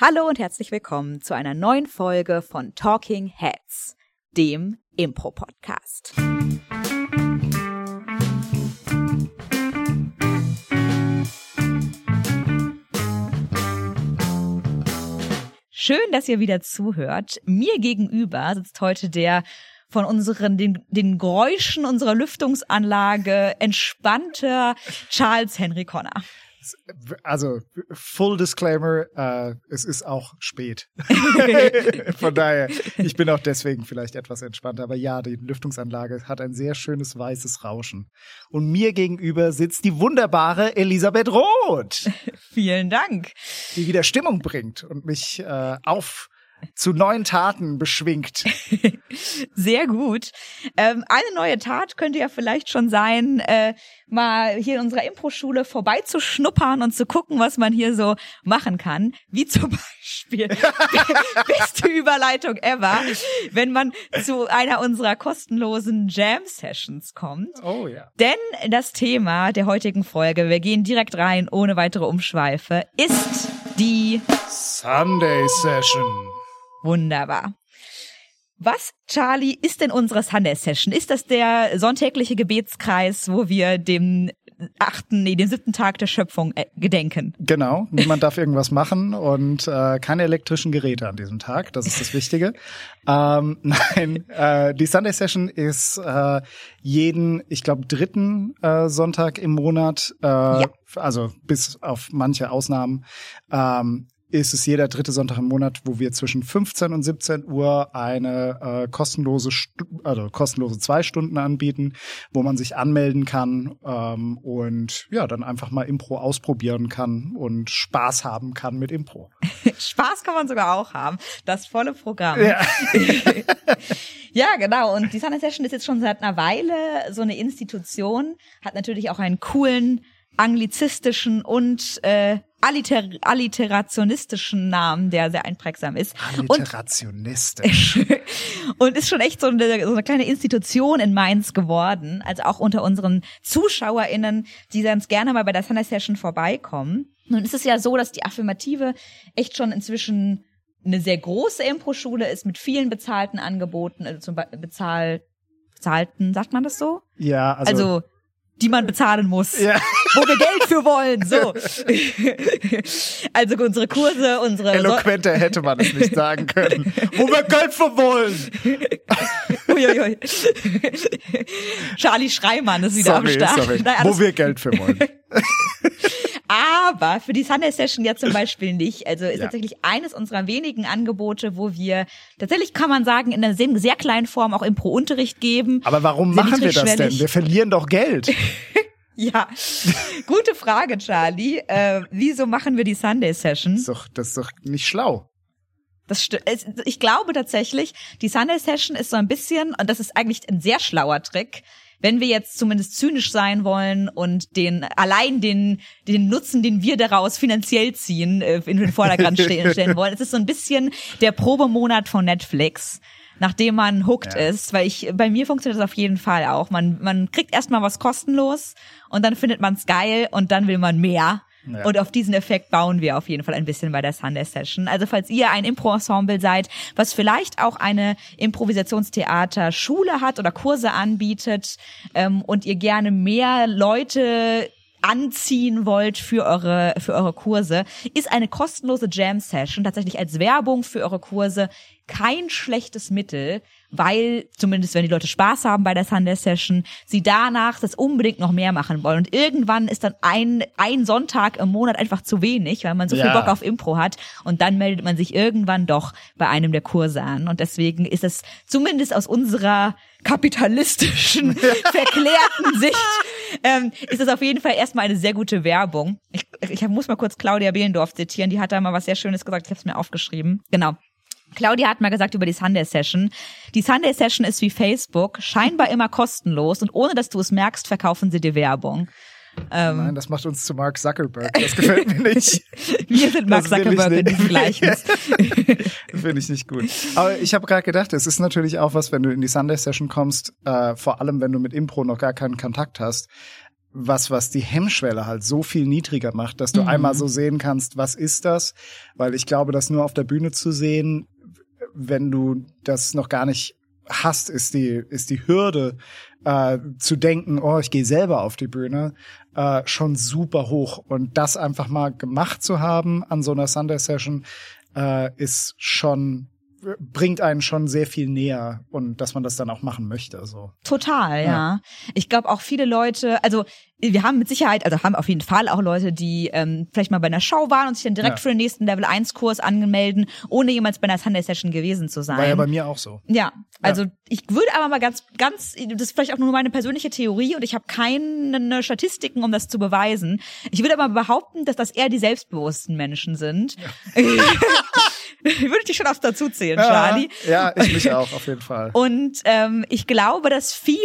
Hallo und herzlich willkommen zu einer neuen Folge von Talking Heads, dem Impro-Podcast. Schön, dass ihr wieder zuhört. Mir gegenüber sitzt heute der von unseren, den, den Geräuschen unserer Lüftungsanlage entspannter Charles Henry Connor. Also, full disclaimer, äh, es ist auch spät. Von daher, ich bin auch deswegen vielleicht etwas entspannter. Aber ja, die Lüftungsanlage hat ein sehr schönes weißes Rauschen. Und mir gegenüber sitzt die wunderbare Elisabeth Roth. Vielen Dank. Die wieder Stimmung bringt und mich äh, auf zu neuen Taten beschwingt. Sehr gut. Ähm, eine neue Tat könnte ja vielleicht schon sein, äh, mal hier in unserer Impro-Schule vorbeizuschnuppern und zu gucken, was man hier so machen kann. Wie zum Beispiel, beste Überleitung ever, wenn man zu einer unserer kostenlosen Jam-Sessions kommt. Oh ja. Denn das Thema der heutigen Folge, wir gehen direkt rein, ohne weitere Umschweife, ist die Sunday Session. Wunderbar. Was, Charlie, ist denn unsere Sunday Session? Ist das der sonntägliche Gebetskreis, wo wir dem achten, nee, den siebten Tag der Schöpfung äh, gedenken? Genau. Niemand darf irgendwas machen und äh, keine elektrischen Geräte an diesem Tag. Das ist das Wichtige. ähm, nein, äh, die Sunday Session ist äh, jeden, ich glaube, dritten äh, Sonntag im Monat, äh, ja. also bis auf manche Ausnahmen, ähm, ist es jeder dritte Sonntag im Monat, wo wir zwischen 15 und 17 Uhr eine äh, kostenlose, Stu also kostenlose zwei Stunden anbieten, wo man sich anmelden kann ähm, und ja, dann einfach mal Impro ausprobieren kann und Spaß haben kann mit Impro. Spaß kann man sogar auch haben. Das volle Programm. Ja. ja, genau. Und die Sunday Session ist jetzt schon seit einer Weile so eine Institution, hat natürlich auch einen coolen anglizistischen und äh, alliter alliterationistischen Namen, der sehr einprägsam ist. Alliterationistisch. Und, und ist schon echt so eine, so eine kleine Institution in Mainz geworden. Also auch unter unseren ZuschauerInnen, die ganz gerne mal bei der Sunday Session vorbeikommen. Nun ist es ja so, dass die Affirmative echt schon inzwischen eine sehr große Impro-Schule ist mit vielen bezahlten Angeboten, also zum Beispiel bezahl, bezahlten, sagt man das so? Ja, also, also die man bezahlen muss, ja. wo wir Geld für wollen. So, also unsere Kurse, unsere eloquenter hätte man es nicht sagen können, wo wir Geld für wollen. Uiuiui. Charlie Schreimann ist wieder sorry, am Start. Sorry. Nein, wo wir Geld für wollen. Aber für die Sunday Session ja zum Beispiel nicht. Also ist ja. tatsächlich eines unserer wenigen Angebote, wo wir tatsächlich kann man sagen, in einer sehr, sehr kleinen Form auch im Pro-Unterricht geben. Aber warum machen wir das denn? Wir verlieren doch Geld. Ja, gute Frage, Charlie. Äh, wieso machen wir die Sunday Session? Das ist doch, das ist doch nicht schlau. Das. Ich glaube tatsächlich, die Sunday Session ist so ein bisschen, und das ist eigentlich ein sehr schlauer Trick, wenn wir jetzt zumindest zynisch sein wollen und den allein den den Nutzen, den wir daraus finanziell ziehen, äh, in den Vordergrund stellen wollen, es ist so ein bisschen der Probemonat von Netflix nachdem man hooked ja. ist, weil ich bei mir funktioniert das auf jeden Fall auch. Man man kriegt erstmal was kostenlos und dann findet man es geil und dann will man mehr. Ja. Und auf diesen Effekt bauen wir auf jeden Fall ein bisschen bei der Sunday Session. Also falls ihr ein Impro-Ensemble seid, was vielleicht auch eine Improvisationstheater-Schule hat oder Kurse anbietet ähm, und ihr gerne mehr Leute anziehen wollt für eure, für eure Kurse, ist eine kostenlose Jam Session tatsächlich als Werbung für eure Kurse kein schlechtes Mittel, weil zumindest wenn die Leute Spaß haben bei der Sunday Session, sie danach das unbedingt noch mehr machen wollen. Und irgendwann ist dann ein, ein Sonntag im Monat einfach zu wenig, weil man so ja. viel Bock auf Impro hat. Und dann meldet man sich irgendwann doch bei einem der Kurse an. Und deswegen ist es zumindest aus unserer kapitalistischen, verklärten Sicht, ähm, ist es auf jeden Fall erstmal eine sehr gute Werbung. Ich, ich muss mal kurz Claudia Behlendorf zitieren, die hat da mal was sehr Schönes gesagt, ich habe es mir aufgeschrieben. Genau. Claudia hat mal gesagt über die Sunday Session. Die Sunday Session ist wie Facebook, scheinbar immer kostenlos und ohne dass du es merkst, verkaufen sie dir Werbung. Ähm, Nein, das macht uns zu Mark Zuckerberg. Das gefällt mir nicht. Wir sind Mark Zuckerberg in dem Gleichnis. finde ich nicht gut. Aber ich habe gerade gedacht, es ist natürlich auch was, wenn du in die Sunday Session kommst, äh, vor allem wenn du mit Impro noch gar keinen Kontakt hast, was, was die Hemmschwelle halt so viel niedriger macht, dass du mhm. einmal so sehen kannst, was ist das? Weil ich glaube, das nur auf der Bühne zu sehen, wenn du das noch gar nicht hast, ist die, ist die Hürde äh, zu denken, oh, ich gehe selber auf die Bühne, äh, schon super hoch. Und das einfach mal gemacht zu haben an so einer Sunday Session, äh, ist schon bringt einen schon sehr viel näher und dass man das dann auch machen möchte. So. Total, ja. ja. Ich glaube auch viele Leute, also wir haben mit Sicherheit, also haben auf jeden Fall auch Leute, die ähm, vielleicht mal bei einer Show waren und sich dann direkt ja. für den nächsten Level 1 Kurs angemelden, ohne jemals bei einer Sunday Session gewesen zu sein. War ja bei mir auch so. Ja, also ja. ich würde aber mal ganz, ganz, das ist vielleicht auch nur meine persönliche Theorie und ich habe keine Statistiken, um das zu beweisen. Ich würde aber behaupten, dass das eher die selbstbewussten Menschen sind. Ja. würde ich dich schon aufs dazu zählen, Charlie. Ja, ich mich auch, auf jeden Fall. Und ähm, ich glaube, dass viele,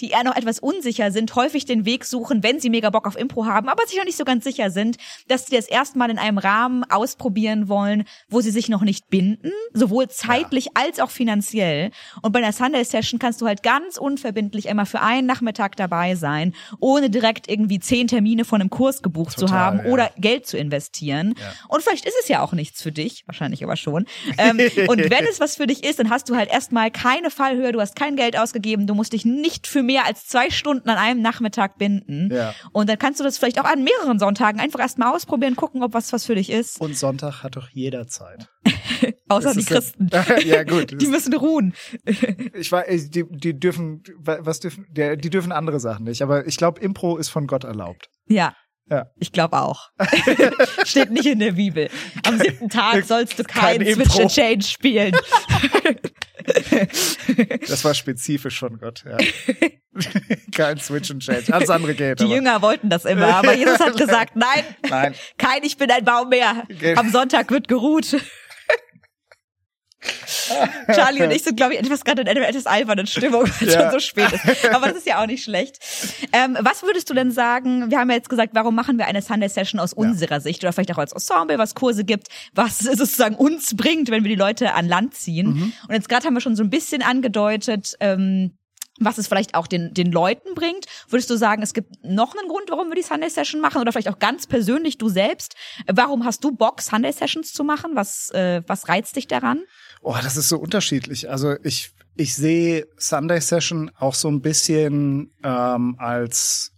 die eher noch etwas unsicher sind, häufig den Weg suchen, wenn sie mega Bock auf Impro haben, aber sich noch nicht so ganz sicher sind, dass sie das erstmal in einem Rahmen ausprobieren wollen, wo sie sich noch nicht binden, sowohl zeitlich ja. als auch finanziell. Und bei einer Sunday Session kannst du halt ganz unverbindlich einmal für einen Nachmittag dabei sein, ohne direkt irgendwie zehn Termine von einem Kurs gebucht Total, zu haben ja. oder Geld zu investieren. Ja. Und vielleicht ist es ja auch nichts für dich, wahrscheinlich aber schon. Ähm, und wenn es was für dich ist, dann hast du halt erstmal keine Fallhöhe, du hast kein Geld ausgegeben, du musst dich nicht für mehr als zwei Stunden an einem Nachmittag binden. Ja. Und dann kannst du das vielleicht auch an mehreren Sonntagen einfach erstmal ausprobieren, gucken, ob was was für dich ist. Und Sonntag hat doch jeder Zeit. Außer die Christen. ja, gut. Die müssen ruhen. ich war, die, die dürfen, was dürfen, die dürfen andere Sachen nicht. Aber ich glaube, Impro ist von Gott erlaubt. Ja. Ja. Ich glaube auch. Steht nicht in der Bibel. Am siebten Tag sollst du kein, kein Switch and Change spielen. das war spezifisch von Gott, ja. kein Switch and Change. Alles andere geht. Die aber. Jünger wollten das immer, aber Jesus hat gesagt, nein, nein. kein Ich bin ein Baum mehr. Am Sonntag wird geruht. Charlie und ich sind, glaube ich, etwas gerade in einer etwas albernen Stimmung, weil es ja. schon so spät ist. Aber das ist ja auch nicht schlecht. Ähm, was würdest du denn sagen, wir haben ja jetzt gesagt, warum machen wir eine Sunday Session aus unserer ja. Sicht oder vielleicht auch als Ensemble, was Kurse gibt, was sozusagen uns bringt, wenn wir die Leute an Land ziehen. Mhm. Und jetzt gerade haben wir schon so ein bisschen angedeutet, ähm, was es vielleicht auch den, den Leuten bringt. Würdest du sagen, es gibt noch einen Grund, warum wir die Sunday Session machen oder vielleicht auch ganz persönlich du selbst? Warum hast du Bock, Sunday Sessions zu machen? Was, äh, was reizt dich daran? Oh, das ist so unterschiedlich. Also ich, ich sehe Sunday Session auch so ein bisschen ähm, als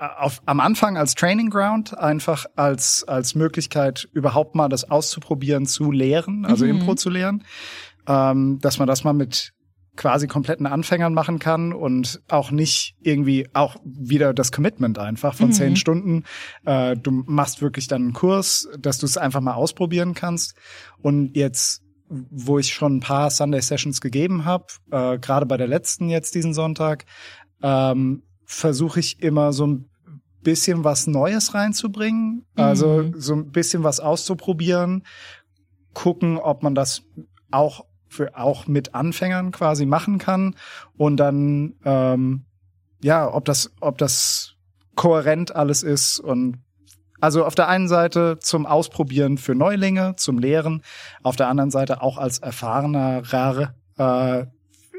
auf, am Anfang als Training Ground, einfach als, als Möglichkeit, überhaupt mal das auszuprobieren, zu lehren, also mhm. Impro zu lehren. Ähm, dass man das mal mit quasi kompletten Anfängern machen kann und auch nicht irgendwie auch wieder das Commitment einfach von mhm. zehn Stunden. Äh, du machst wirklich dann einen Kurs, dass du es einfach mal ausprobieren kannst. Und jetzt wo ich schon ein paar Sunday Sessions gegeben habe, äh, gerade bei der letzten jetzt diesen Sonntag, ähm, versuche ich immer so ein bisschen was Neues reinzubringen, also mhm. so ein bisschen was auszuprobieren, gucken, ob man das auch für auch mit Anfängern quasi machen kann und dann ähm, ja, ob das ob das kohärent alles ist und also auf der einen Seite zum Ausprobieren für Neulinge, zum Lehren, auf der anderen Seite auch als erfahrener äh,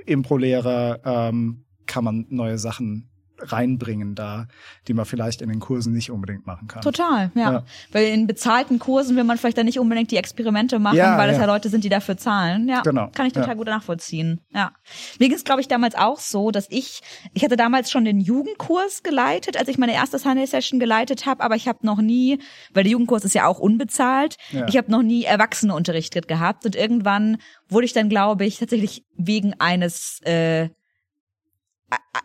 Impro-Lehrer ähm, kann man neue Sachen reinbringen da, die man vielleicht in den Kursen nicht unbedingt machen kann. Total, ja. ja. Weil in bezahlten Kursen will man vielleicht dann nicht unbedingt die Experimente machen, ja, weil es ja. ja Leute sind, die dafür zahlen. Ja, genau. kann ich total gut nachvollziehen. Ja. Mir ging es, glaube ich, damals auch so, dass ich, ich hatte damals schon den Jugendkurs geleitet, als ich meine erste Sunday Session geleitet habe, aber ich habe noch nie, weil der Jugendkurs ist ja auch unbezahlt, ich habe noch nie Erwachseneunterricht gehabt und irgendwann wurde ich dann, glaube ich, tatsächlich wegen eines äh,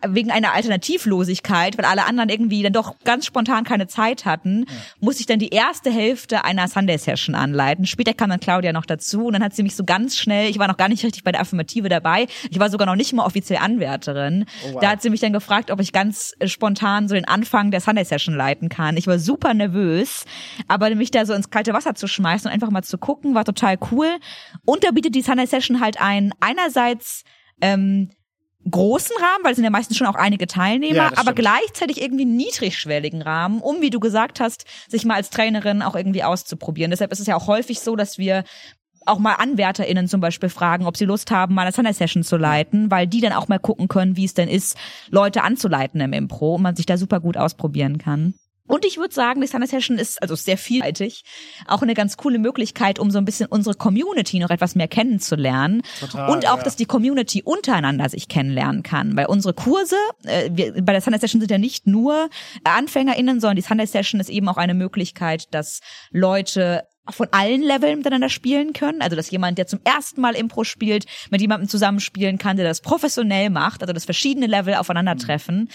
wegen einer Alternativlosigkeit, weil alle anderen irgendwie dann doch ganz spontan keine Zeit hatten, ja. musste ich dann die erste Hälfte einer Sunday Session anleiten. Später kam dann Claudia noch dazu und dann hat sie mich so ganz schnell, ich war noch gar nicht richtig bei der Affirmative dabei, ich war sogar noch nicht mal offiziell Anwärterin. Oh, wow. Da hat sie mich dann gefragt, ob ich ganz äh, spontan so den Anfang der Sunday Session leiten kann. Ich war super nervös, aber mich da so ins kalte Wasser zu schmeißen und einfach mal zu gucken, war total cool. Und da bietet die Sunday Session halt ein, einerseits ähm, großen Rahmen, weil es sind ja meistens schon auch einige Teilnehmer, ja, aber gleichzeitig irgendwie niedrigschwelligen Rahmen, um, wie du gesagt hast, sich mal als Trainerin auch irgendwie auszuprobieren. Deshalb ist es ja auch häufig so, dass wir auch mal AnwärterInnen zum Beispiel fragen, ob sie Lust haben, mal eine Sunday Session zu leiten, weil die dann auch mal gucken können, wie es denn ist, Leute anzuleiten im Impro und man sich da super gut ausprobieren kann. Und ich würde sagen, die Sunday Session ist also sehr vielseitig, auch eine ganz coole Möglichkeit, um so ein bisschen unsere Community noch etwas mehr kennenzulernen Total, und auch, ja. dass die Community untereinander sich kennenlernen kann. Weil unsere Kurse, äh, wir, bei der Sunday Session sind ja nicht nur AnfängerInnen, sondern die Sunday Session ist eben auch eine Möglichkeit, dass Leute von allen Leveln miteinander spielen können. Also, dass jemand, der zum ersten Mal Impro spielt, mit jemandem zusammenspielen kann, der das professionell macht, also dass verschiedene Level aufeinandertreffen.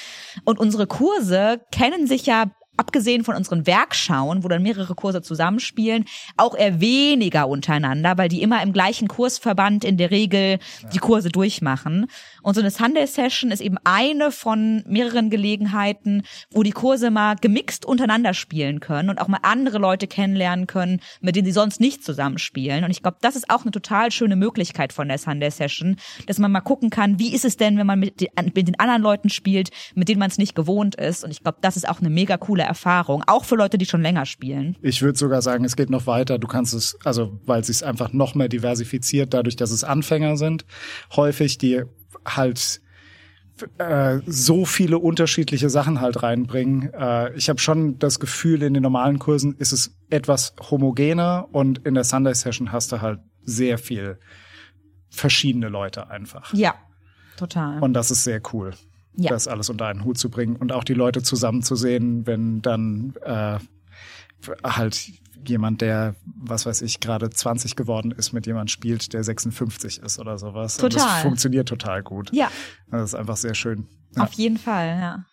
Und unsere Kurse kennen sich ja abgesehen von unseren Werkschauen, wo dann mehrere Kurse zusammenspielen, auch eher weniger untereinander, weil die immer im gleichen Kursverband in der Regel die Kurse durchmachen. Und so eine Sunday Session ist eben eine von mehreren Gelegenheiten, wo die Kurse mal gemixt untereinander spielen können und auch mal andere Leute kennenlernen können, mit denen sie sonst nicht zusammenspielen. Und ich glaube, das ist auch eine total schöne Möglichkeit von der Sunday Session, dass man mal gucken kann, wie ist es denn, wenn man mit den, mit den anderen Leuten spielt, mit denen man es nicht gewohnt ist. Und ich glaube, das ist auch eine mega coole Erfahrung, auch für Leute, die schon länger spielen. Ich würde sogar sagen, es geht noch weiter. Du kannst es, also weil es sich einfach noch mehr diversifiziert, dadurch, dass es Anfänger sind, häufig die halt äh, so viele unterschiedliche Sachen halt reinbringen. Äh, ich habe schon das Gefühl, in den normalen Kursen ist es etwas homogener und in der Sunday Session hast du halt sehr viel verschiedene Leute einfach. Ja, total. Und das ist sehr cool, Ja. das alles unter einen Hut zu bringen und auch die Leute zusammenzusehen, wenn dann äh, halt jemand, der, was weiß ich, gerade 20 geworden ist, mit jemand spielt, der 56 ist oder sowas. Und Total. das funktioniert total gut. ja, Das ist einfach sehr schön. Ja. Auf jeden Fall, ja.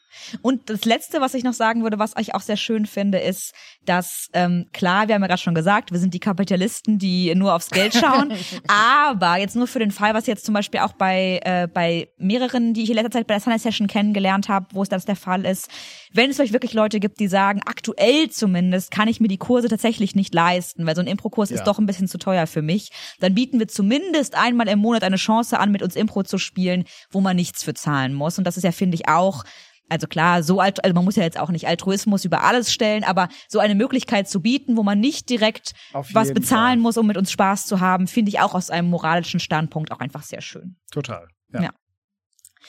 Und das Letzte, was ich noch sagen würde, was ich auch sehr schön finde, ist, dass ähm, klar, wir haben ja gerade schon gesagt, wir sind die Kapitalisten, die nur aufs Geld schauen. aber jetzt nur für den Fall, was jetzt zum Beispiel auch bei äh, bei mehreren, die ich in letzter Zeit bei der Sunday Session kennengelernt habe, wo es das der Fall ist, wenn es vielleicht wirklich Leute gibt, die sagen, aktuell zumindest kann ich mir die Kurse tatsächlich nicht leisten, weil so ein Impro-Kurs Ja. ist doch ein bisschen zu teuer für mich, dann bieten wir zumindest einmal im Monat eine Chance an, mit uns Impro zu spielen, wo man nichts für zahlen muss. Und das ist ja, finde ich, auch also klar, so alt, also man muss ja jetzt auch nicht Altruismus über alles stellen, aber so eine Möglichkeit zu bieten, wo man nicht direkt Auf was bezahlen Fall. muss, um mit uns Spaß zu haben, finde ich auch aus einem moralischen Standpunkt auch einfach sehr schön. Total. Ja. Ja.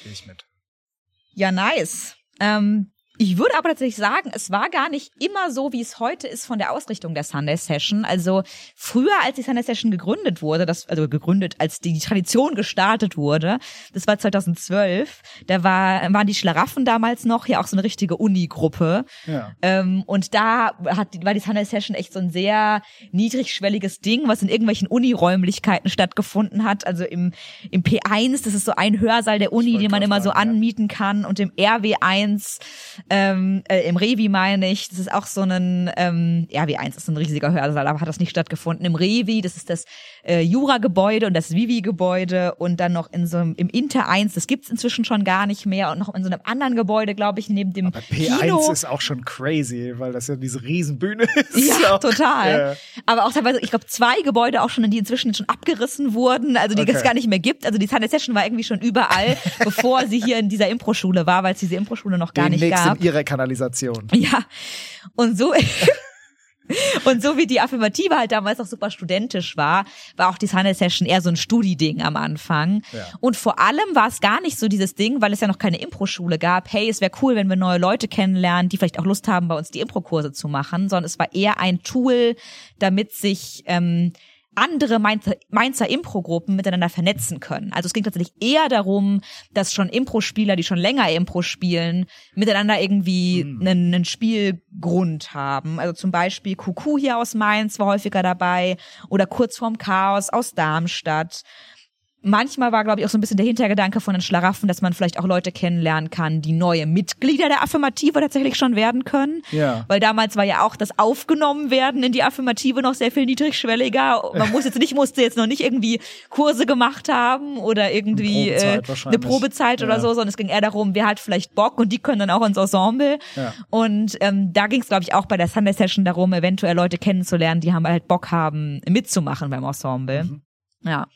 Gehe ich mit. Ja, nice. Ähm, ich würde aber tatsächlich sagen, es war gar nicht immer so, wie es heute ist von der Ausrichtung der Sunday Session. Also früher, als die Sunday Session gegründet wurde, das, also gegründet, als die Tradition gestartet wurde, das war 2012, da war, waren die Schlaraffen damals noch ja auch so eine richtige Uni-Gruppe. Ja. Ähm, und da hat, war die Sunday Session echt so ein sehr niedrigschwelliges Ding, was in irgendwelchen Uniräumlichkeiten stattgefunden hat. Also im, im P1, das ist so ein Hörsaal der Uni, den man immer so fragen, ja. anmieten kann. Und im RW1, ähm, äh, im Revi meine ich, das ist auch so ein, ähm, RW1 ist so ein riesiger Hörsaal, aber hat das nicht stattgefunden. Im Revi, das ist das äh, Jura-Gebäude und das Vivi-Gebäude und dann noch in so einem, im Inter 1, das gibt's inzwischen schon gar nicht mehr und noch in so einem anderen Gebäude, glaube ich, neben dem Aber P1 Kino. ist auch schon crazy, weil das ja diese Riesenbühne ist. Ja, Auch- total. Ja. Aber auch teilweise, ich glaube, zwei Gebäude auch schon, die inzwischen schon abgerissen wurden, also die Okay. es gar nicht mehr gibt. Also die Sunday Session war irgendwie schon überall, bevor sie hier in dieser Impro-Schule war, weil es diese Impro-Schule noch gar nicht Demnächst gab. In ihrer Kanalisation. Ja. Und so. Und so wie die Affirmative halt damals auch super studentisch war, war auch die Sunday Session eher so ein Studi-Ding am Anfang. Ja. Und vor allem war es gar nicht so dieses Ding, weil es ja noch keine Impro-Schule gab, hey, es wäre cool, wenn wir neue Leute kennenlernen, die vielleicht auch Lust haben, bei uns die Impro-Kurse zu machen, sondern es war eher ein Tool, damit sich ähm, andere Mainzer, Mainzer Impro-Gruppen miteinander vernetzen können. Also es ging tatsächlich eher darum, dass schon Impro-Spieler, die schon länger Impro spielen, miteinander irgendwie einen, einen Spielgrund haben. Also zum Beispiel Kuku hier aus Mainz war häufiger dabei oder kurz vorm Chaos aus Darmstadt. Manchmal war, glaube ich, auch so ein bisschen der Hintergedanke von den Schlaraffen, dass man vielleicht auch Leute kennenlernen kann, die neue Mitglieder der Affirmative tatsächlich schon werden können. Ja. Weil damals war ja auch das Aufgenommen werden in die Affirmative noch sehr viel niedrigschwelliger. Man muss jetzt nicht, musste jetzt noch nicht irgendwie Kurse gemacht haben oder irgendwie Eine Probezeit äh, eine. Probezeit oder Ja. so, sondern es ging eher darum, wer hat vielleicht Bock und die können dann auch ins Ensemble. Ja. Und ähm, da ging es, glaube ich, auch bei der Sunday Session darum, eventuell Leute kennenzulernen, die haben halt Bock haben, mitzumachen beim Ensemble. Mhm. Ja.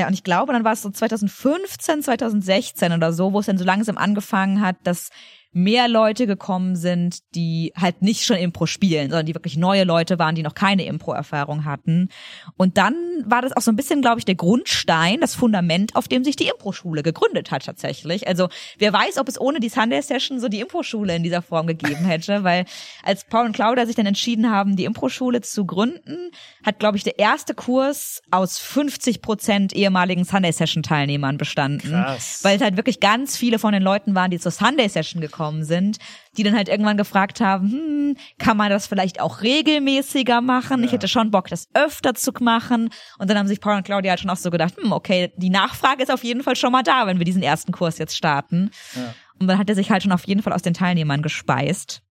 Ja, und ich glaube, dann war es so 2015, 2016 oder so, wo es dann so langsam angefangen hat, dass mehr Leute gekommen sind, die halt nicht schon Impro spielen, sondern die wirklich neue Leute waren, die noch keine Impro-Erfahrung hatten. Und dann war das auch so ein bisschen, glaube ich, der Grundstein, das Fundament, auf dem sich die Impro-Schule gegründet hat tatsächlich. Also wer weiß, ob es ohne die Sunday Session so die Impro-Schule in dieser Form gegeben hätte, weil als Paul und Claudia sich dann entschieden haben, die Impro-Schule zu gründen, hat, glaube ich, der erste Kurs aus 50 Prozent ehemaligen Sunday Session Teilnehmern bestanden. Krass. Weil es halt wirklich ganz viele von den Leuten waren, die zur Sunday Session gekommen sind, die dann halt irgendwann gefragt haben, hm, kann man das vielleicht auch regelmäßiger machen? Ich hätte schon Bock, das öfter zu machen. Und dann haben sich Paul und Claudia halt schon auch so gedacht, hm, okay, die Nachfrage ist auf jeden Fall schon mal da, wenn wir diesen ersten Kurs jetzt starten. Ja. Und dann hat er sich halt schon auf jeden Fall aus den Teilnehmern gespeist.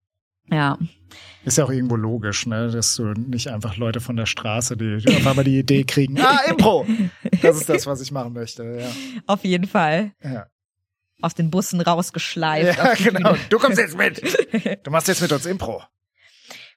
Ja. Ist ja auch irgendwo logisch, ne, dass du nicht einfach Leute von der Straße, die, die auf einmal die Idee kriegen, ah, Impro! Das ist das, was ich machen möchte, ja. Auf jeden Fall. Ja, Aus den Bussen rausgeschleift. ja genau. Bühne. Du kommst jetzt mit. Du machst jetzt mit uns Impro.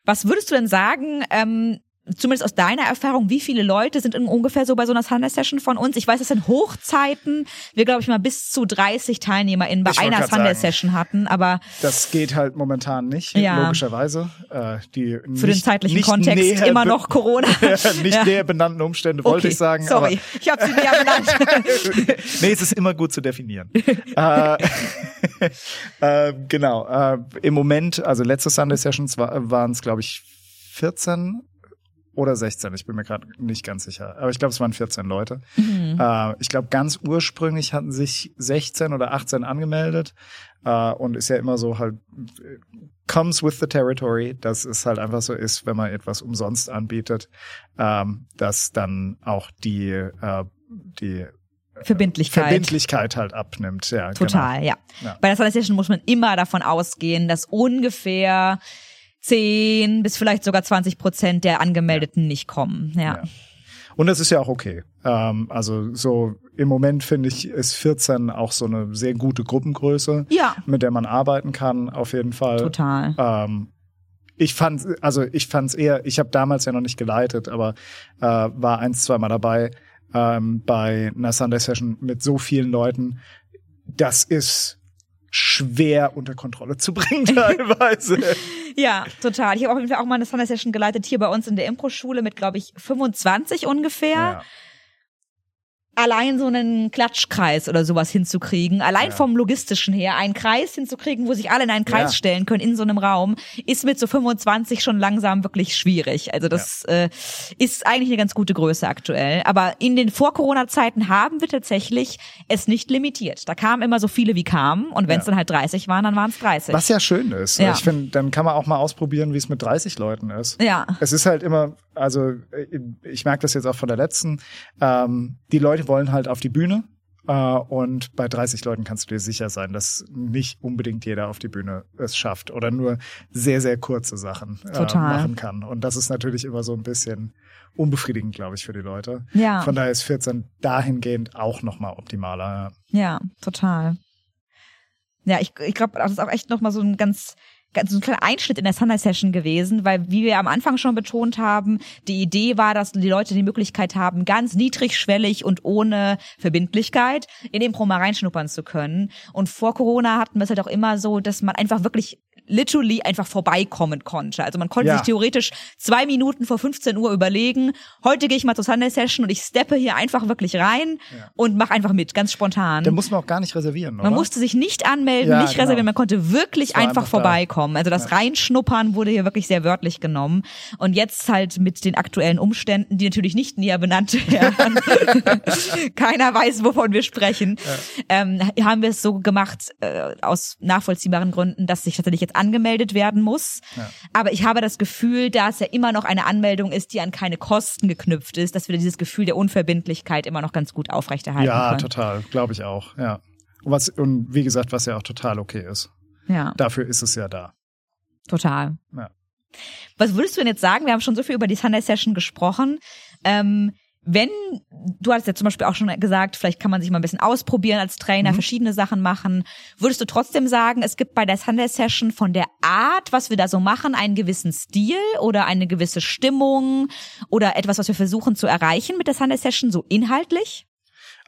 Was würdest du denn sagen, ähm, zumindest aus deiner Erfahrung, wie viele Leute sind in ungefähr so bei so einer Sunday Session von uns? Ich weiß, dass in Hochzeiten wir, glaube ich, mal bis zu 30 TeilnehmerInnen bei Ich einer grad Sunday sagen. Session hatten, aber Das geht halt momentan nicht, Ja. logischerweise. Äh, die für den zeitlichen nicht Kontext immer noch Corona. nicht Ja. näher benannten Umstände, wollte Okay, ich sagen. Sorry, ich habe sie näher benannt. Nee, es ist immer gut zu definieren. äh, äh, genau. Äh, Im Moment, also letzte Sunday Sessions war, waren es, glaube ich, 14 oder 16. Ich bin mir gerade nicht ganz sicher. Aber ich glaube, es waren 14 Leute. Mhm. Äh, ich glaube, ganz ursprünglich hatten sich 16 oder 18 angemeldet. Äh, und ist ja immer so halt, äh, comes with the territory, dass es halt einfach so ist, wenn man etwas umsonst anbietet, ähm, dass dann auch die, äh, die Verbindlichkeit. Verbindlichkeit halt abnimmt. Ja, Total, ja. Ja. Bei der Session muss man immer davon ausgehen, dass ungefähr 10 bis vielleicht sogar 20 Prozent der Angemeldeten nicht kommen. Ja. Ja. Und das ist ja auch okay. Ähm, also so im Moment finde ich, ist 14 auch so eine sehr gute Gruppengröße, Ja. mit der man arbeiten kann, auf jeden Fall. Total. Ähm, ich fand, also ich fand's eher, ich habe damals ja noch nicht geleitet, aber äh, war eins, zweimal dabei ähm, bei einer Sunday Session mit so vielen Leuten. Das ist schwer unter Kontrolle zu bringen teilweise. Ja, total. Ich habe auch mal eine Sunday Session geleitet hier bei uns in der Impro-Schule mit, glaube ich, 25 ungefähr. ja. Allein so einen Klatschkreis oder sowas hinzukriegen, allein Ja. vom logistischen her, einen Kreis hinzukriegen, wo sich alle in einen Kreis Ja. stellen können in so einem Raum, ist mit so 25 schon langsam wirklich schwierig. Also das äh, ist eigentlich eine ganz gute Größe aktuell. Aber in den Vor-Corona-Zeiten haben wir tatsächlich es nicht limitiert. Da kamen immer so viele wie kamen und wenn es Ja. dann halt 30 waren, dann waren es 30. Was ja schön ist. Ja. Ich finde, dann kann man auch mal ausprobieren, wie es mit 30 Leuten ist. Ja. Es ist halt immer, also äh, ich merke das jetzt auch von der letzten, ähm, die Leute wollen halt auf die Bühne. Äh, und bei 30 Leuten kannst du dir sicher sein, dass nicht unbedingt jeder auf die Bühne es schafft oder nur sehr, sehr kurze Sachen äh, machen kann. Und das ist natürlich immer so ein bisschen unbefriedigend, glaube ich, für die Leute. Ja. Von daher ist 14 dahingehend auch nochmal optimaler. Ja, total. Ja, ich, ich glaube, das ist auch echt nochmal so ein ganz so ein kleiner Einschnitt in der Sunday Session gewesen, weil wie wir am Anfang schon betont haben, die Idee war, dass die Leute die Möglichkeit haben, ganz niedrigschwellig und ohne Verbindlichkeit in den Pro mal reinschnuppern zu können. Und vor Corona hatten wir es halt auch immer so, dass man einfach wirklich literally einfach vorbeikommen konnte. Also man konnte Ja. sich theoretisch zwei Minuten vor 15 Uhr überlegen, heute gehe ich mal zur Sunday Session und ich steppe hier einfach wirklich rein Ja. und mach einfach mit, ganz spontan. Da muss man auch gar nicht reservieren, oder? Man musste sich nicht anmelden, Ja, nicht genau. reservieren, man konnte wirklich einfach, einfach vorbeikommen. Also das Reinschnuppern wurde hier wirklich sehr wörtlich genommen. Und jetzt halt mit den aktuellen Umständen, die natürlich nicht näher benannt werden, keiner weiß, wovon wir sprechen, ähm, haben wir es so gemacht, äh, aus nachvollziehbaren Gründen, dass sich tatsächlich jetzt angemeldet werden muss. Ja. Aber ich habe das Gefühl, da es ja immer noch eine Anmeldung ist, die an keine Kosten geknüpft ist, dass wir dieses Gefühl der Unverbindlichkeit immer noch ganz gut aufrechterhalten Ja, können. total, glaube ich auch, ja. Und Was, und wie gesagt, was ja auch total okay ist. Ja. Dafür ist es ja da. Total. Ja. Was würdest du denn jetzt sagen? Wir haben schon so viel über die Sunday Session gesprochen. Ähm, wenn, du hast ja zum Beispiel auch schon gesagt, vielleicht kann man sich mal ein bisschen ausprobieren als Trainer, verschiedene Sachen machen. Würdest du trotzdem sagen, es gibt bei der Sunday Session von der Art, was wir da so machen, einen gewissen Stil oder eine gewisse Stimmung oder etwas, was wir versuchen zu erreichen mit der Sunday Session, so inhaltlich?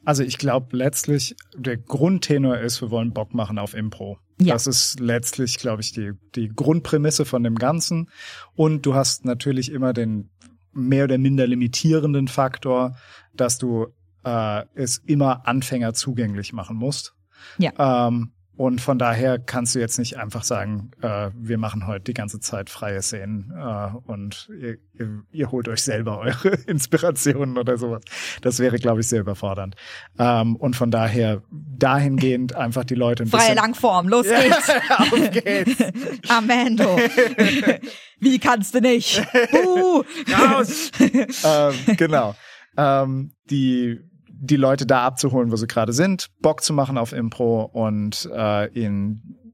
Also ich glaube letztlich, der Grundtenor ist, wir wollen Bock machen auf Impro. Ja. Das ist letztlich, glaube ich, die, die Grundprämisse von dem Ganzen. Und du hast natürlich immer den mehr oder minder limitierenden Faktor, dass du äh, es immer Anfänger zugänglich machen musst. Ja. Ähm, und von daher kannst du jetzt nicht einfach sagen, äh, wir machen heute die ganze Zeit freie Szenen äh, und ihr, ihr, ihr holt euch selber eure Inspirationen oder sowas. Das wäre, glaube ich, sehr überfordernd. Ähm, und von daher dahingehend einfach die Leute ein Freie bisschen... Langform, los geht's. auf geht's. Amendo. Wie kannst du nicht? Buh. Raus. ähm, genau. Ähm, die die Leute da abzuholen, wo sie gerade sind, Bock zu machen auf Impro und äh, ihnen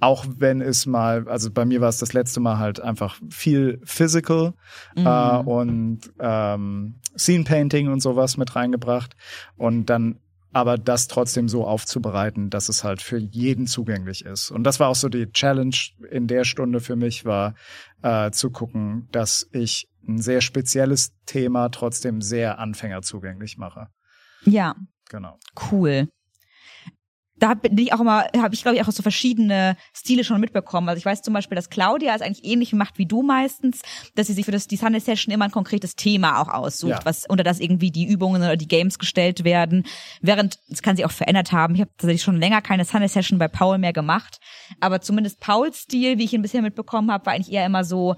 auch wenn es mal, also bei mir war es das letzte Mal halt einfach viel Physical mhm. äh, und ähm, Scene Painting und sowas mit reingebracht und dann aber das trotzdem so aufzubereiten, dass es halt für jeden zugänglich ist. Und das war auch so die Challenge in der Stunde für mich, war äh, zu gucken, dass ich ein sehr spezielles Thema trotzdem sehr anfängerzugänglich mache. Ja. Genau. Cool. Da bin ich auch immer, habe ich glaube ich auch so verschiedene Stile schon mitbekommen. Also ich weiß zum Beispiel, dass Claudia es eigentlich ähnlich macht wie du meistens, dass sie sich für das die Sunday Session immer ein konkretes Thema auch aussucht, ja. was unter das irgendwie die Übungen oder die Games gestellt werden. Während das kann sich auch verändert haben. Ich habe tatsächlich schon länger keine Sunday Session bei Paul mehr gemacht, aber zumindest Pauls Stil, wie ich ihn bisher mitbekommen habe, war eigentlich eher immer so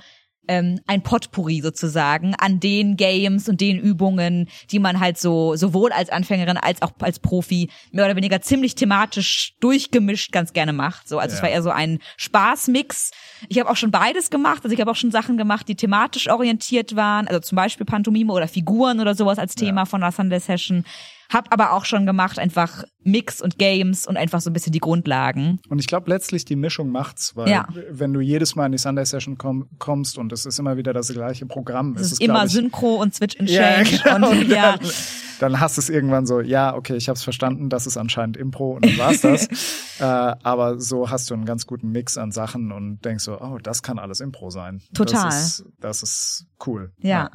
ähm, ein Potpourri sozusagen an den Games und den Übungen, die man halt so sowohl als Anfängerin als auch als Profi mehr oder weniger ziemlich thematisch durchgemischt ganz gerne macht. So, also ja. es war eher so ein Spaßmix. Ich habe auch schon beides gemacht. Also ich habe auch schon Sachen gemacht, die thematisch orientiert waren, also zum Beispiel Pantomime oder Figuren oder sowas als Thema ja. von der Sunday Session. Hab aber auch schon gemacht, einfach Mix und Games und einfach so ein bisschen die Grundlagen. Und ich glaube, letztlich die Mischung macht's, weil ja. wenn du jedes Mal in die Sunday Session komm, kommst und es ist immer wieder das gleiche Programm. Es ist, ist immer ich, Synchro und Switch and Change. Ja, genau. und, ja. Dann, dann hast du es irgendwann so, ja, okay, ich habe es verstanden, das ist anscheinend Impro und dann war's das. äh, aber so hast du einen ganz guten Mix an Sachen und denkst so, oh, das kann alles Impro sein. Total. Das ist, das ist cool. ja. ja.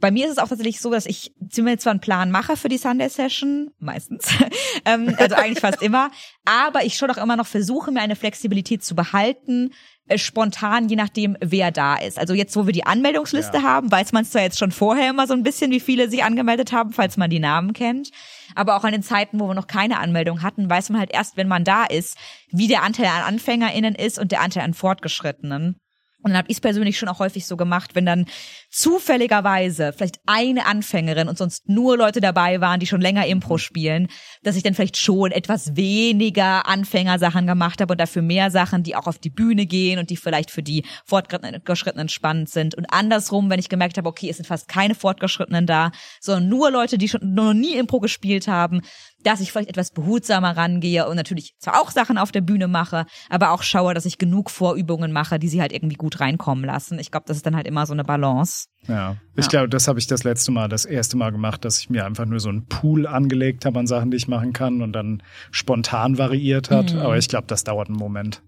Bei mir ist es auch tatsächlich so, dass ich zumindest zwar einen Plan mache für die Sunday Session, meistens, ähm, also eigentlich fast immer, aber ich schon auch immer noch versuche, mir eine Flexibilität zu behalten, äh, spontan, je nachdem, wer da ist. Also jetzt, wo wir die Anmeldungsliste ja. haben, weiß man es zwar jetzt schon vorher immer so ein bisschen, wie viele sich angemeldet haben, falls man die Namen kennt. Aber auch an den Zeiten, wo wir noch keine Anmeldung hatten, weiß man halt erst, wenn man da ist, wie der Anteil an AnfängerInnen ist und der Anteil an Fortgeschrittenen. Und dann habe ich es persönlich schon auch häufig so gemacht, wenn dann zufälligerweise vielleicht eine Anfängerin und sonst nur Leute dabei waren, die schon länger Impro mhm. spielen, dass ich dann vielleicht schon etwas weniger Anfängersachen gemacht habe und dafür mehr Sachen, die auch auf die Bühne gehen und die vielleicht für die Fortgeschrittenen spannend sind. Und andersrum, wenn ich gemerkt habe, okay, es sind fast keine Fortgeschrittenen da, sondern nur Leute, die schon noch nie Impro gespielt haben, dass ich vielleicht etwas behutsamer rangehe und natürlich zwar auch Sachen auf der Bühne mache, aber auch schaue, dass ich genug Vorübungen mache, die sie halt irgendwie gut reinkommen lassen. Ich glaube, das ist dann halt immer so eine Balance. Ja, ich ja. glaube, das habe ich das letzte Mal, das erste Mal gemacht, dass ich mir einfach nur so einen Pool angelegt habe an Sachen, die ich machen kann und dann spontan variiert hat. Mhm. Aber ich glaube, das dauert einen Moment,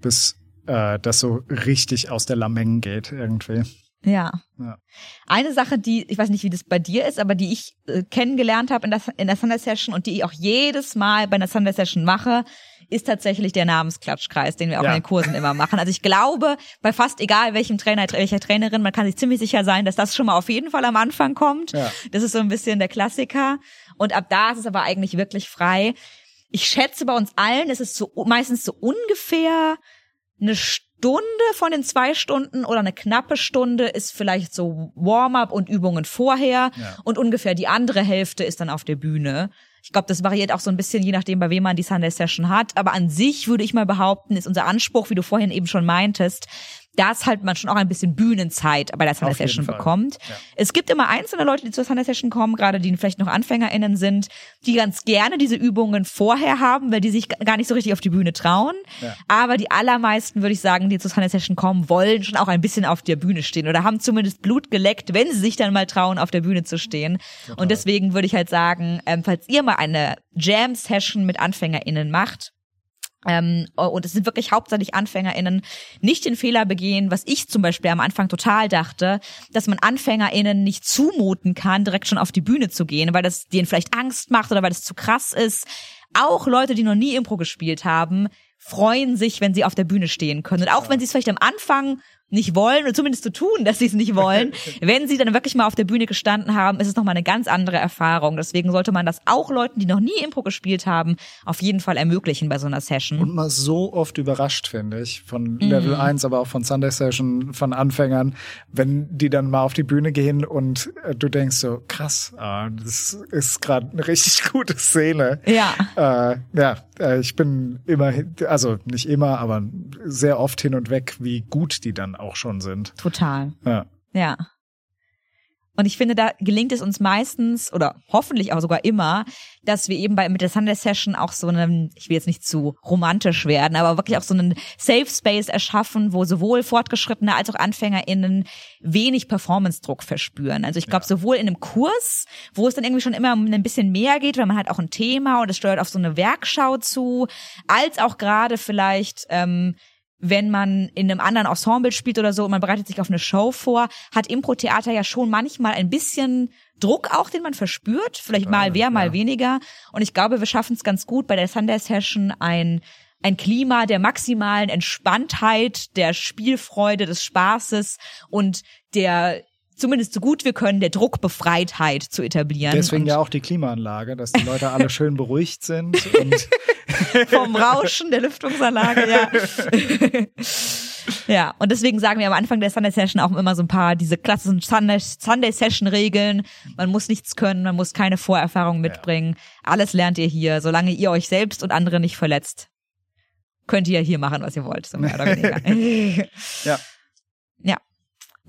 bis äh, das so richtig aus der Lameng geht irgendwie. Ja. ja. Eine Sache, die, ich weiß nicht, wie das bei dir ist, aber die ich äh, kennengelernt habe in der, in der Sunday Session und die ich auch jedes Mal bei einer Sunday Session mache, ist tatsächlich der Namensklatschkreis, den wir auch ja. in den Kursen immer machen. Also ich glaube, bei fast egal welchem Trainer, welcher Trainerin, man kann sich ziemlich sicher sein, dass das schon mal auf jeden Fall am Anfang kommt. Ja. Das ist so ein bisschen der Klassiker. Und ab da ist es aber eigentlich wirklich frei. Ich schätze bei uns allen, es ist so meistens so ungefähr eine Stunde von den zwei Stunden oder eine knappe Stunde ist vielleicht so Warm-up und Übungen vorher ja. und ungefähr die andere Hälfte ist dann auf der Bühne. Ich glaube, das variiert auch so ein bisschen, je nachdem, bei wem man die Sunday Session hat. Aber an sich würde ich mal behaupten, ist unser Anspruch, wie du vorhin eben schon meintest, dass halt man schon auch ein bisschen Bühnenzeit bei der Sunday Session bekommt. Ja. Es gibt immer einzelne Leute, die zur Sunday Session kommen, gerade die vielleicht noch AnfängerInnen sind, die ganz gerne diese Übungen vorher haben, weil die sich gar nicht so richtig auf die Bühne trauen. Ja. Aber die allermeisten, würde ich sagen, die zur Sunday Session kommen, wollen schon auch ein bisschen auf der Bühne stehen oder haben zumindest Blut geleckt, wenn sie sich dann mal trauen, auf der Bühne zu stehen. Total. Und deswegen würde ich halt sagen, ähm, falls ihr mal eine Jam-Session mit AnfängerInnen macht, Ähm, und es sind wirklich hauptsächlich AnfängerInnen, nicht den Fehler begehen, was ich zum Beispiel am Anfang total dachte, dass man AnfängerInnen nicht zumuten kann, direkt schon auf die Bühne zu gehen, weil das denen vielleicht Angst macht oder weil das zu krass ist. Auch Leute, die noch nie Impro gespielt haben, freuen sich, wenn sie auf der Bühne stehen können. Und auch wenn sie es vielleicht am Anfang nicht wollen oder zumindest zu tun, dass sie es nicht wollen. Wenn sie dann wirklich mal auf der Bühne gestanden haben, ist es nochmal eine ganz andere Erfahrung. Deswegen sollte man das auch Leuten, die noch nie Impro gespielt haben, auf jeden Fall ermöglichen bei so einer Session. Und mal so oft überrascht, finde ich, von Level mm. 1, aber auch von Sunday Session, von Anfängern, wenn die dann mal auf die Bühne gehen und äh, du denkst so, krass, ah, das ist gerade eine richtig gute Szene. Ja. Äh, ja, äh, ich bin immer, also nicht immer, aber sehr oft hin und weg, wie gut die dann auch schon sind. Total. Ja. Ja. Und ich finde, da gelingt es uns meistens oder hoffentlich auch sogar immer, dass wir eben bei mit der Sunday Session auch so einen, ich will jetzt nicht zu romantisch werden, aber wirklich auch so einen Safe Space erschaffen, wo sowohl Fortgeschrittene als auch AnfängerInnen wenig Performance-Druck verspüren. Also ich glaube, ja. sowohl in einem Kurs, wo es dann irgendwie schon immer um ein bisschen mehr geht, weil man hat auch ein Thema und es steuert auf so eine Werkschau zu, als auch gerade vielleicht ähm, wenn man in einem anderen Ensemble spielt oder so und man bereitet sich auf eine Show vor, hat Impro-Theater ja schon manchmal ein bisschen Druck auch, den man verspürt. Vielleicht mal ja, mehr, mal ja. weniger. Und ich glaube, wir schaffen es ganz gut bei der Sunday Session ein ein Klima der maximalen Entspanntheit, der Spielfreude, des Spaßes und der zumindest so gut wir können, der Druckbefreitheit zu etablieren. Deswegen und ja auch die Klimaanlage, dass die Leute alle schön beruhigt sind vom Rauschen der Lüftungsanlage, ja. ja, und deswegen sagen wir am Anfang der Sunday Session auch immer so ein paar diese klassischen Sunday, Sunday Session Regeln. Man muss nichts können, man muss keine Vorerfahrung mitbringen. Ja. Alles lernt ihr hier, solange ihr euch selbst und andere nicht verletzt. Könnt ihr hier machen, was ihr wollt, so mehr oder weniger. ja. Ja.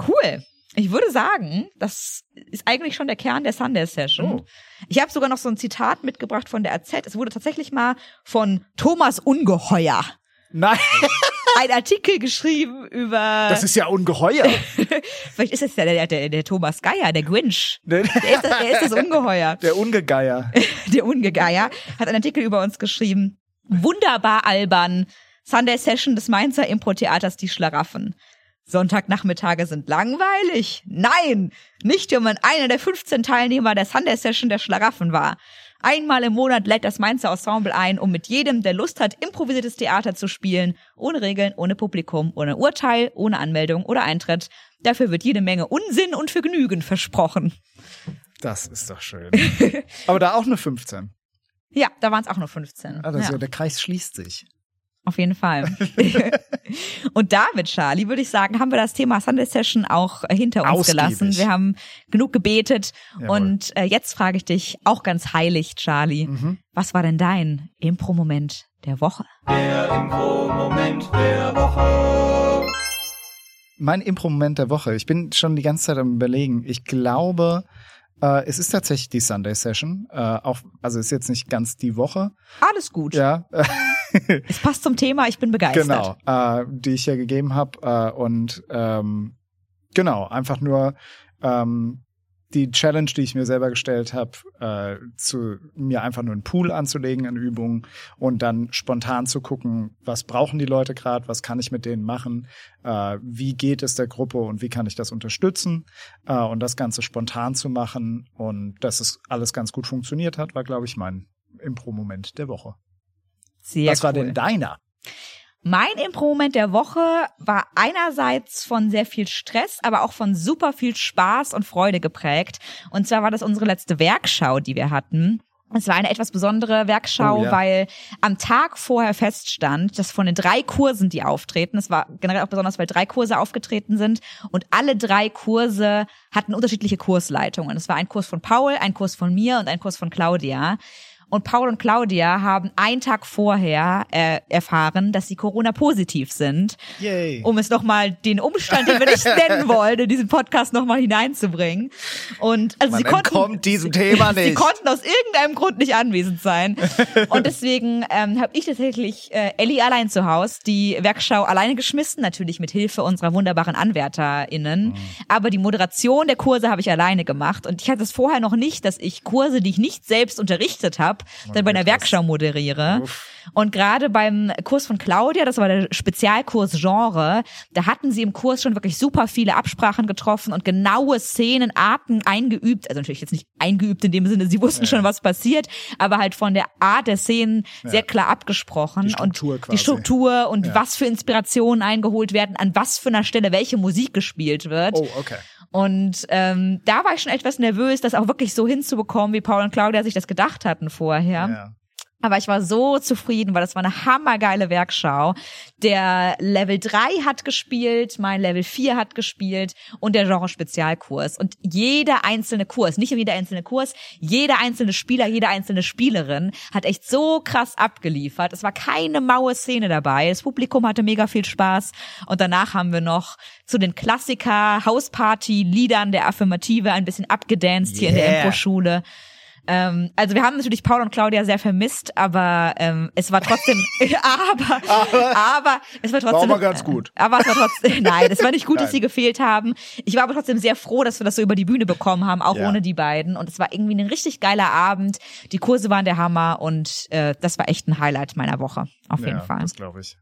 Cool. Ich würde sagen, das ist eigentlich schon der Kern der Sunday Session. Oh. Ich habe sogar noch so ein Zitat mitgebracht von der AZ. Es wurde tatsächlich mal von Thomas Ungeheuer. Nein. Ein Artikel geschrieben über. Das ist ja ungeheuer. Vielleicht ist es ja der, der, der Thomas Geier, der Grinch. Der ist, das, der ist das Ungeheuer. Der Ungegeier. Der Ungegeier hat einen Artikel über uns geschrieben. Wunderbar albern. Sunday Session des Mainzer Impro-Theaters Die Schlaraffen. Sonntagnachmittage sind langweilig? Nein, nicht wenn man einer der 15 Teilnehmer der Sunday Session der Schlaraffen war. Einmal im Monat lädt das Mainzer Ensemble ein, um mit jedem, der Lust hat, improvisiertes Theater zu spielen, ohne Regeln, ohne Publikum, ohne Urteil, ohne Anmeldung oder Eintritt. Dafür wird jede Menge Unsinn und Vergnügen versprochen. Das ist doch schön. Aber da auch nur 15. Ja, da waren es auch nur 15. Also ja. der Kreis schließt sich. Auf jeden Fall. und damit, Charlie, würde ich sagen, haben wir das Thema Sunday Session auch hinter uns Ausgiebig. gelassen. Wir haben genug gebetet. Jawohl. Und äh, jetzt frage ich dich auch ganz heilig, Charlie, mhm. was war denn dein Impro-Moment der Woche? Der Impro-Moment der Woche. Mein Impro-Moment der Woche. Ich bin schon die ganze Zeit am überlegen. Ich glaube, äh, es ist tatsächlich die Sunday Session. Äh, auch, also ist jetzt nicht ganz die Woche. Alles gut. Ja. es passt zum Thema, ich bin begeistert. Genau, äh, die ich ja gegeben habe. Äh, und ähm, genau, einfach nur ähm, die Challenge, die ich mir selber gestellt habe, äh, zu mir einfach nur einen Pool anzulegen an Übungen und dann spontan zu gucken, was brauchen die Leute gerade, was kann ich mit denen machen, äh, wie geht es der Gruppe und wie kann ich das unterstützen äh, und das Ganze spontan zu machen und dass es alles ganz gut funktioniert hat, war, glaube ich, mein Impro-Moment der Woche. Sehr was cool. war denn deiner? Mein Improvement der Woche war einerseits von sehr viel Stress, aber auch von super viel Spaß und Freude geprägt. Und zwar war das unsere letzte Werkschau, die wir hatten. Es war eine etwas besondere Werkschau, oh, ja. weil am Tag vorher feststand, dass von den drei Kursen, die auftreten, es war generell auch besonders, weil drei Kurse aufgetreten sind und alle drei Kurse hatten unterschiedliche Kursleitungen. Es war ein Kurs von Paul, ein Kurs von mir und ein Kurs von Claudia. Und Paul und Claudia haben einen Tag vorher äh, erfahren, dass sie Corona-positiv sind. Yay. Um es nochmal den Umstand, den wir nicht nennen wollen, in diesen Podcast nochmal hineinzubringen. Und also Man sie konnten diesem Thema nicht. sie konnten aus irgendeinem Grund nicht anwesend sein. Und deswegen ähm, habe ich tatsächlich äh, Ellie allein zu Hause die Werkschau alleine geschmissen, natürlich mit Hilfe unserer wunderbaren AnwärterInnen. Mhm. Aber die Moderation der Kurse habe ich alleine gemacht. Und ich hatte es vorher noch nicht, dass ich Kurse, die ich nicht selbst unterrichtet habe, dann bei einer Werkschau moderiere. Uff. Und gerade beim Kurs von Claudia, das war der Spezialkurs Genre, da hatten sie im Kurs schon wirklich super viele Absprachen getroffen und genaue Szenenarten eingeübt. Also natürlich jetzt nicht eingeübt in dem Sinne, sie wussten schon, was passiert, aber halt von der Art der Szenen sehr klar abgesprochen. Die Struktur und quasi. die Struktur und Ja. was für Inspirationen eingeholt werden, an was für einer Stelle welche Musik gespielt wird. Oh, okay. Und ähm, da war ich schon etwas nervös, das auch wirklich so hinzubekommen, wie Paul und Claudia sich das gedacht hatten vorher. Ja. Aber ich war so zufrieden, weil das war eine hammergeile Werkschau. Der Level 3 hat gespielt, mein Level 4 hat gespielt und der Genre-Spezialkurs. Und jeder einzelne Kurs, nicht jeder einzelne Kurs, jeder einzelne Spieler, jede einzelne Spielerin hat echt so krass abgeliefert. Es war keine maue Szene dabei. Das Publikum hatte mega viel Spaß. Und danach haben wir noch zu den Klassiker, Hausparty-Liedern der Affirmative ein bisschen abgedanced hier in der Yeah. Impro-Schule. Ähm, also wir haben natürlich Paul und Claudia sehr vermisst, aber ähm, es war trotzdem, aber, aber, es war trotzdem, War aber ganz gut. Aber es war trotzdem, nein, es war nicht gut, dass Nein. sie gefehlt haben. Ich war aber trotzdem sehr froh, dass wir das so über die Bühne bekommen haben, auch Ja. ohne die beiden. Und es war irgendwie ein richtig geiler Abend. Die Kurse waren der Hammer und äh, das war echt ein Highlight meiner Woche, auf jeden ja, Fall. das glaube ich.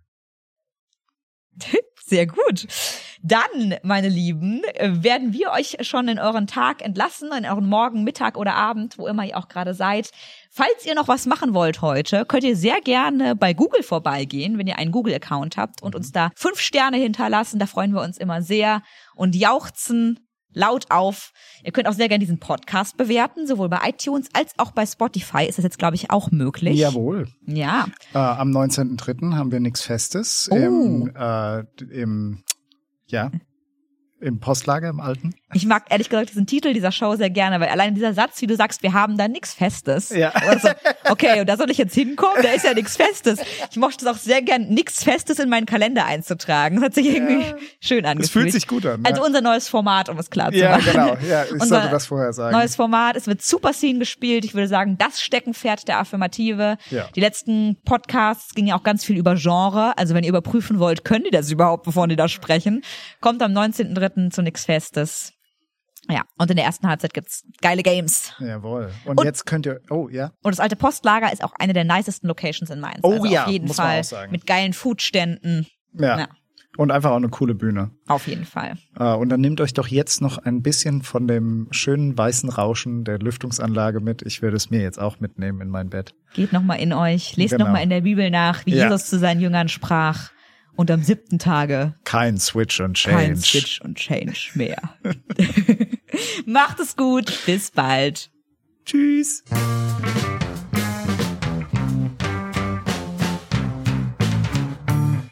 Sehr gut. Dann, meine Lieben, werden wir euch schon in euren Tag entlassen, in euren Morgen, Mittag oder Abend, wo immer ihr auch gerade seid. Falls ihr noch was machen wollt heute, könnt ihr sehr gerne bei Google vorbeigehen, wenn ihr einen Google-Account habt und uns da fünf Sterne hinterlassen. Da freuen wir uns immer sehr und jauchzen laut auf. Ihr könnt auch sehr gerne diesen Podcast bewerten, sowohl bei iTunes als auch bei Spotify ist das jetzt, glaube ich, auch möglich. Jawohl. Ja. Äh, am 19.3. haben wir nichts Festes Oh. im, äh, im, ja, im Postlager im Alten. Ich mag ehrlich gesagt diesen Titel dieser Show sehr gerne, weil allein dieser Satz, wie du sagst, wir haben da nichts Festes. Ja. Oder so, okay, und da soll ich jetzt hinkommen? Da ist ja nichts Festes. Ich mochte es auch sehr gern, nichts Festes in meinen Kalender einzutragen. Das hat sich irgendwie schön angefühlt. Es fühlt sich gut an. Also ja. unser neues Format, um es klar zu ja, machen. genau. Ja, ich Unser sollte das vorher sagen. Neues Format, es wird Super Scene gespielt. Ich würde sagen, das Steckenpferd der Affirmative. Ja. Die letzten Podcasts gingen ja auch ganz viel über Genre. Also wenn ihr überprüfen wollt, können die das überhaupt, bevor die da sprechen? Kommt am 19.03. zu nix Festes. Ja, und in der ersten Halbzeit gibt's geile Games. Jawohl. Und, Und- jetzt könnt ihr, oh ja, Und das alte Postlager ist auch eine der nicesten Locations in Mainz. Oh also ja, auf jeden muss man Fall. auch sagen. Mit geilen Foodständen. ja. Ja. Und einfach auch eine coole Bühne. Auf jeden Fall. Äh, Und dann nehmt euch doch jetzt noch ein bisschen von dem schönen weißen Rauschen der Lüftungsanlage mit. Ich würde es mir jetzt auch mitnehmen in mein Bett. Geht nochmal in euch, lest Genau. noch nochmal in der Bibel nach, wie Ja. Jesus zu seinen Jüngern sprach. Und am siebten Tage Kein Switch und Change. kein Switch und Change mehr. Macht es gut, bis bald. Tschüss.